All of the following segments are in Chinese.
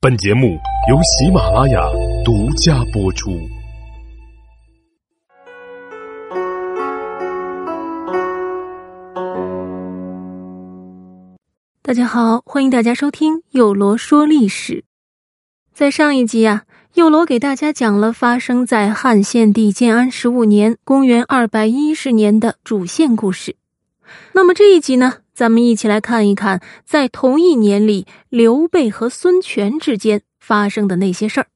本节目由喜马拉雅独家播出。大家好，欢迎大家收听有罗说历史。在上一集啊，有罗给大家讲了发生在汉献帝建安十五年（公元二百一十年）的主线故事。那么这一集呢？咱们一起来看一看，在同一年里，刘备和孙权之间发生的那些事儿。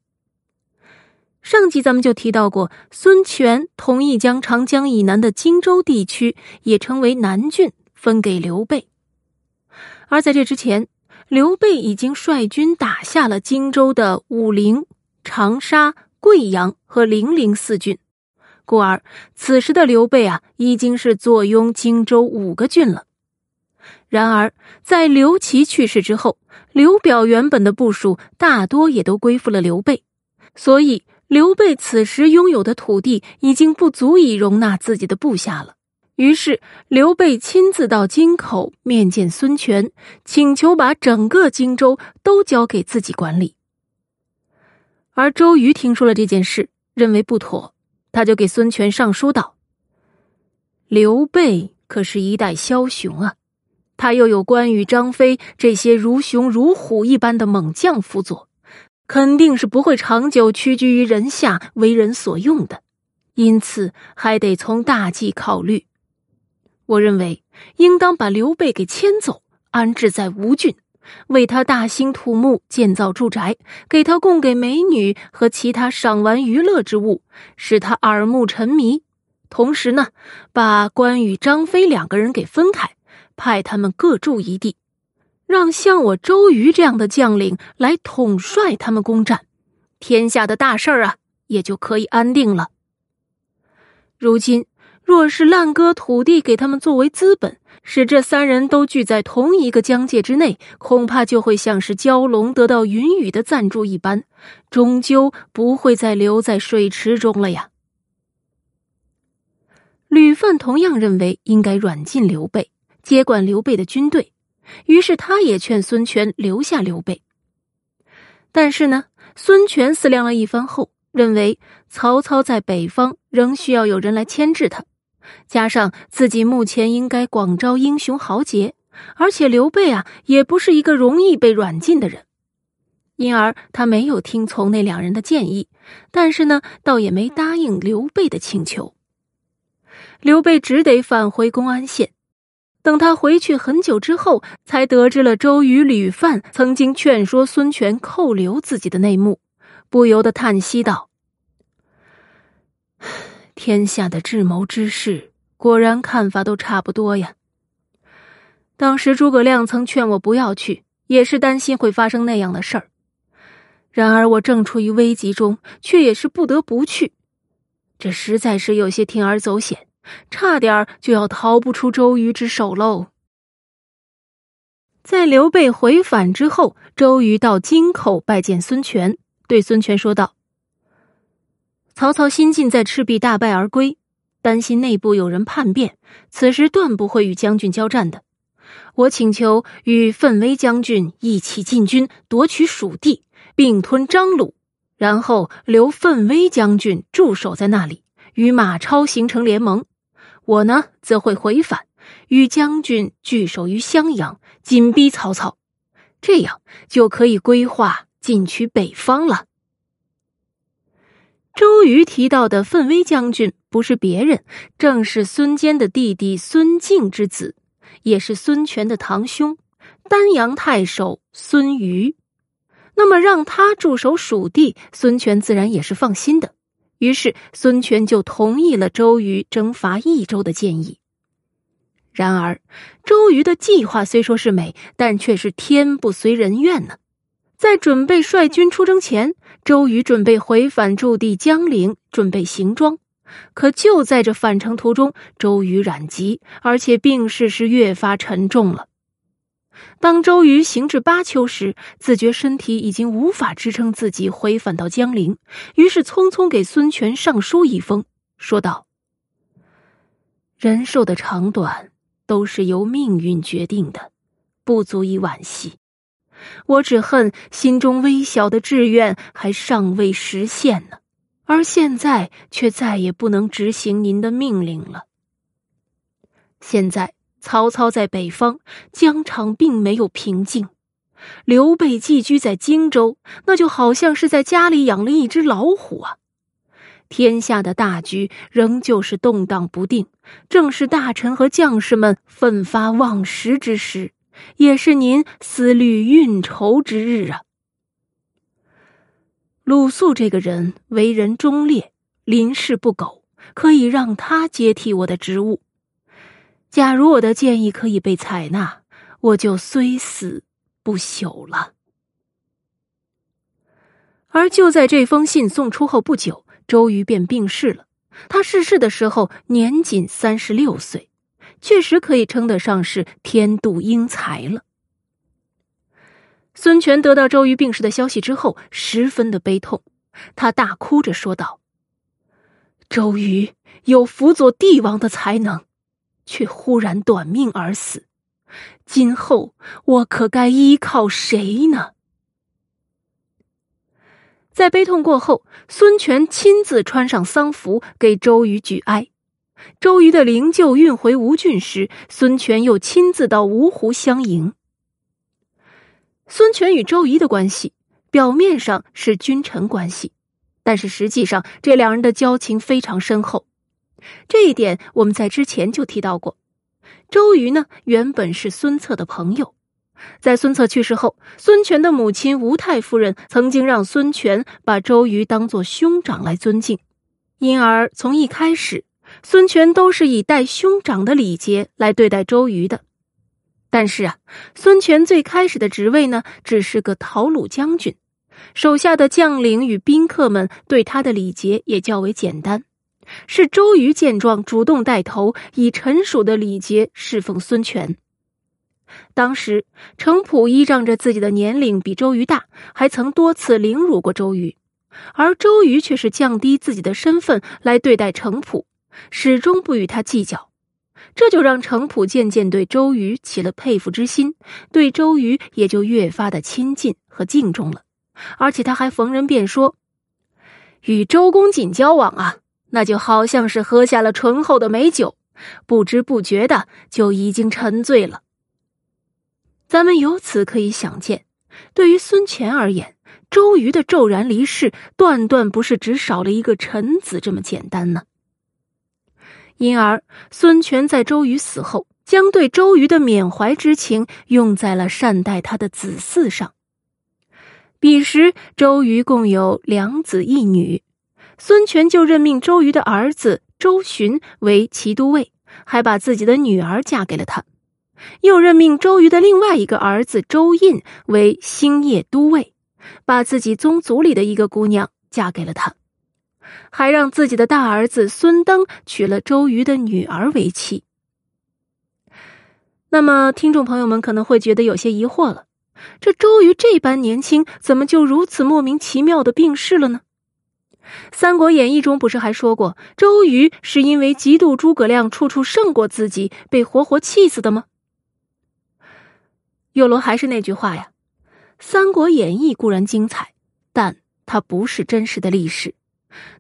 上集咱们就提到过，孙权同意将长江以南的荆州地区也称为南郡分给刘备。而在这之前，刘备已经率军打下了荆州的武陵、长沙、贵阳和零陵四郡，故而此时的刘备啊，已经是坐拥荆州五个郡了。然而，在刘琦去世之后，刘表原本的部属大多也都归附了刘备，所以刘备此时拥有的土地已经不足以容纳自己的部下了。于是，刘备亲自到京口面见孙权，请求把整个荆州都交给自己管理。而周瑜听说了这件事，认为不妥，他就给孙权上书道：“刘备可是一代枭雄啊！”他又有关羽、张飞这些如熊如虎一般的猛将辅佐，肯定是不会长久屈居于人下，为人所用的。因此，还得从大计考虑。我认为，应当把刘备给迁走，安置在吴郡，为他大兴土木，建造住宅，给他供给美女和其他赏玩娱乐之物，使他耳目沉迷。同时呢，把关羽、张飞两个人给分开。派他们各驻一地，让像我周瑜这样的将领来统帅他们攻占，天下的大事儿啊，也就可以安定了。如今若是滥割土地给他们作为资本，使这三人都聚在同一个疆界之内，恐怕就会像是蛟龙得到云雨的赞助一般，终究不会再留在水池中了呀。吕范同样认为应该软禁刘备。接管刘备的军队，于是他也劝孙权留下刘备。但是呢，孙权思量了一番后，认为曹操在北方仍需要有人来牵制他，加上自己目前应该广招英雄豪杰，而且刘备啊也不是一个容易被软禁的人，因而他没有听从那两人的建议，但是呢，倒也没答应刘备的请求。刘备只得返回公安县。等他回去很久之后，才得知了周瑜、吕范曾经劝说孙权扣留自己的内幕，不由得叹息道：“天下的智谋之士，果然看法都差不多呀。当时诸葛亮曾劝我不要去，也是担心会发生那样的事儿。然而我正处于危急中，却也是不得不去，这实在是有些铤而走险。”差点就要逃不出周瑜之手喽。在刘备回返之后，周瑜到京口拜见孙权，对孙权说道：“曹操新近在赤壁大败而归，担心内部有人叛变，此时断不会与将军交战的。我请求与奋威将军一起进军，夺取蜀地，并吞张鲁，然后留奋威将军驻守在那里，与马超形成联盟。”我呢，则会回返，与将军聚守于襄阳，紧逼曹操，这样就可以规划进取北方了。周瑜提到的奋威将军不是别人，正是孙坚的弟弟孙敬之子，也是孙权的堂兄，丹阳太守孙瑜。那么让他驻守蜀地，孙权自然也是放心的。于是，孙权就同意了周瑜征伐益州的建议。然而，周瑜的计划虽说是美，但却是天不随人愿呢。在准备率军出征前，周瑜准备回返驻地江陵，准备行装。可就在这返程途中，周瑜染疾，而且病势是越发沉重了。当周瑜行至巴丘时，自觉身体已经无法支撑自己回返到江陵，于是匆匆给孙权上书一封，说道：“人寿的长短都是由命运决定的，不足以惋惜。我只恨心中微小的志愿还尚未实现呢，而现在却再也不能执行您的命令了。现在曹操在北方，疆场并没有平静；刘备寄居在荆州，那就好像是在家里养了一只老虎啊。天下的大局仍旧是动荡不定，正是大臣和将士们奋发忘食之时。也是您思虑运筹之日啊！鲁肃这个人为人忠烈，临事不苟，可以让他接替我的职务。假如我的建议可以被采纳，我就虽死不朽了。而就在这封信送出后不久，周瑜便病逝了。他逝世的时候年仅三十六岁。确实可以称得上是天妒英才了。孙权得到周瑜病逝的消息之后，十分的悲痛，他大哭着说道：“周瑜有辅佐帝王的才能，却忽然短命而死，今后我可该依靠谁呢？”在悲痛过后，孙权亲自穿上丧服，给周瑜举哀。周瑜的灵柩运回吴郡时，孙权又亲自到芜湖相迎。孙权与周瑜的关系表面上是君臣关系，但是实际上这两人的交情非常深厚。这一点我们在之前就提到过。周瑜呢，原本是孙策的朋友，在孙策去世后，孙权的母亲吴太夫人曾经让孙权把周瑜当作兄长来尊敬，因而从一开始。孙权都是以带兄长的礼节来对待周瑜的，但是啊，孙权最开始的职位呢，只是个讨虏将军，手下的将领与宾客们对他的礼节也较为简单。是周瑜见状主动带头，以臣属的礼节侍奉孙权。当时程普依仗着自己的年龄比周瑜大，还曾多次凌辱过周瑜，而周瑜却是降低自己的身份来对待程普。始终不与他计较，这就让程普渐渐对周瑜起了佩服之心，对周瑜也就越发的亲近和敬重了。而且他还逢人便说：“与周公瑾交往啊，那就好像是喝下了醇厚的美酒，不知不觉的就已经沉醉了。”咱们由此可以想见，对于孙权而言，周瑜的骤然离世，断断不是只少了一个臣子这么简单呢。因而，孙权在周瑜死后，将对周瑜的缅怀之情用在了善待他的子嗣上。彼时，周瑜共有两子一女，孙权就任命周瑜的儿子周循为骑都尉，还把自己的女儿嫁给了他；又任命周瑜的另外一个儿子周印为兴业都尉，把自己宗族里的一个姑娘嫁给了他。还让自己的大儿子孙登娶了周瑜的女儿为妻。那么，听众朋友们可能会觉得有些疑惑了：这周瑜这般年轻，怎么就如此莫名其妙的病逝了呢？《三国演义》中不是还说过，周瑜是因为嫉妒诸葛亮处处胜过自己，被活活气死的吗？有罗还是那句话呀，《三国演义》固然精彩，但它不是真实的历史。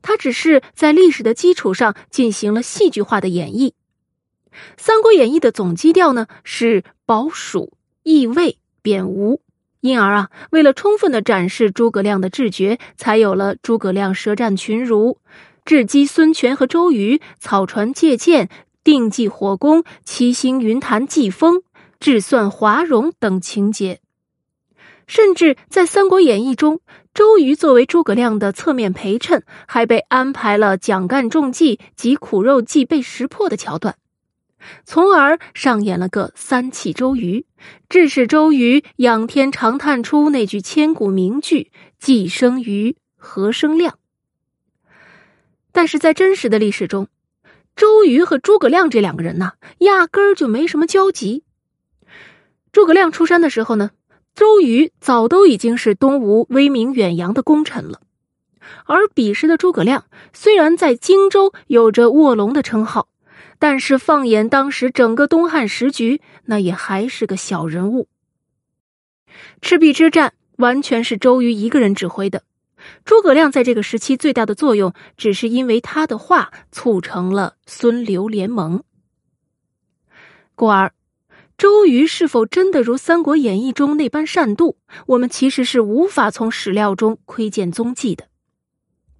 它只是在历史的基础上进行了戏剧化的演绎，《三国演义》的总基调呢是保蜀、易魏、贬吴，因而啊，为了充分的展示诸葛亮的智绝，才有了诸葛亮舌战群儒、智击孙权和周瑜、草船借箭、定计火攻、七星云坛祭风、智算华容等情节。甚至在《三国演义》中，周瑜作为诸葛亮的侧面陪衬，还被安排了蒋干中计及苦肉计被识破的桥段，从而上演了个三气周瑜，致使周瑜仰天长叹出那句千古名句“既生瑜，何生亮”。但是在真实的历史中，周瑜和诸葛亮这两个人呐，压根儿就没什么交集。诸葛亮出山的时候呢？周瑜早都已经是东吴威名远扬的功臣了，而彼时的诸葛亮虽然在荆州有着卧龙的称号，但是放眼当时整个东汉时局，那也还是个小人物。赤壁之战完全是周瑜一个人指挥的。诸葛亮在这个时期最大的作用，只是因为他的话促成了孙刘联盟。故而，周瑜是否真的如《三国演义》中那般善妒，我们其实是无法从史料中窥见踪迹的。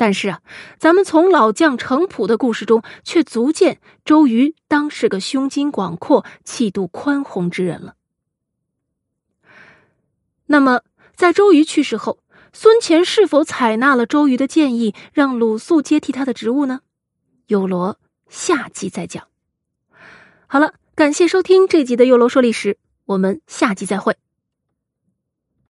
但是啊，咱们从老将程普的故事中，却足见周瑜当是个胸襟广阔、气度宽宏之人了。那么，在周瑜去世后，孙乾是否采纳了周瑜的建议，让鲁肃接替他的职务呢？有罗下集再讲。好了，感谢收听这集的《有罗说历史》，我们下集再会。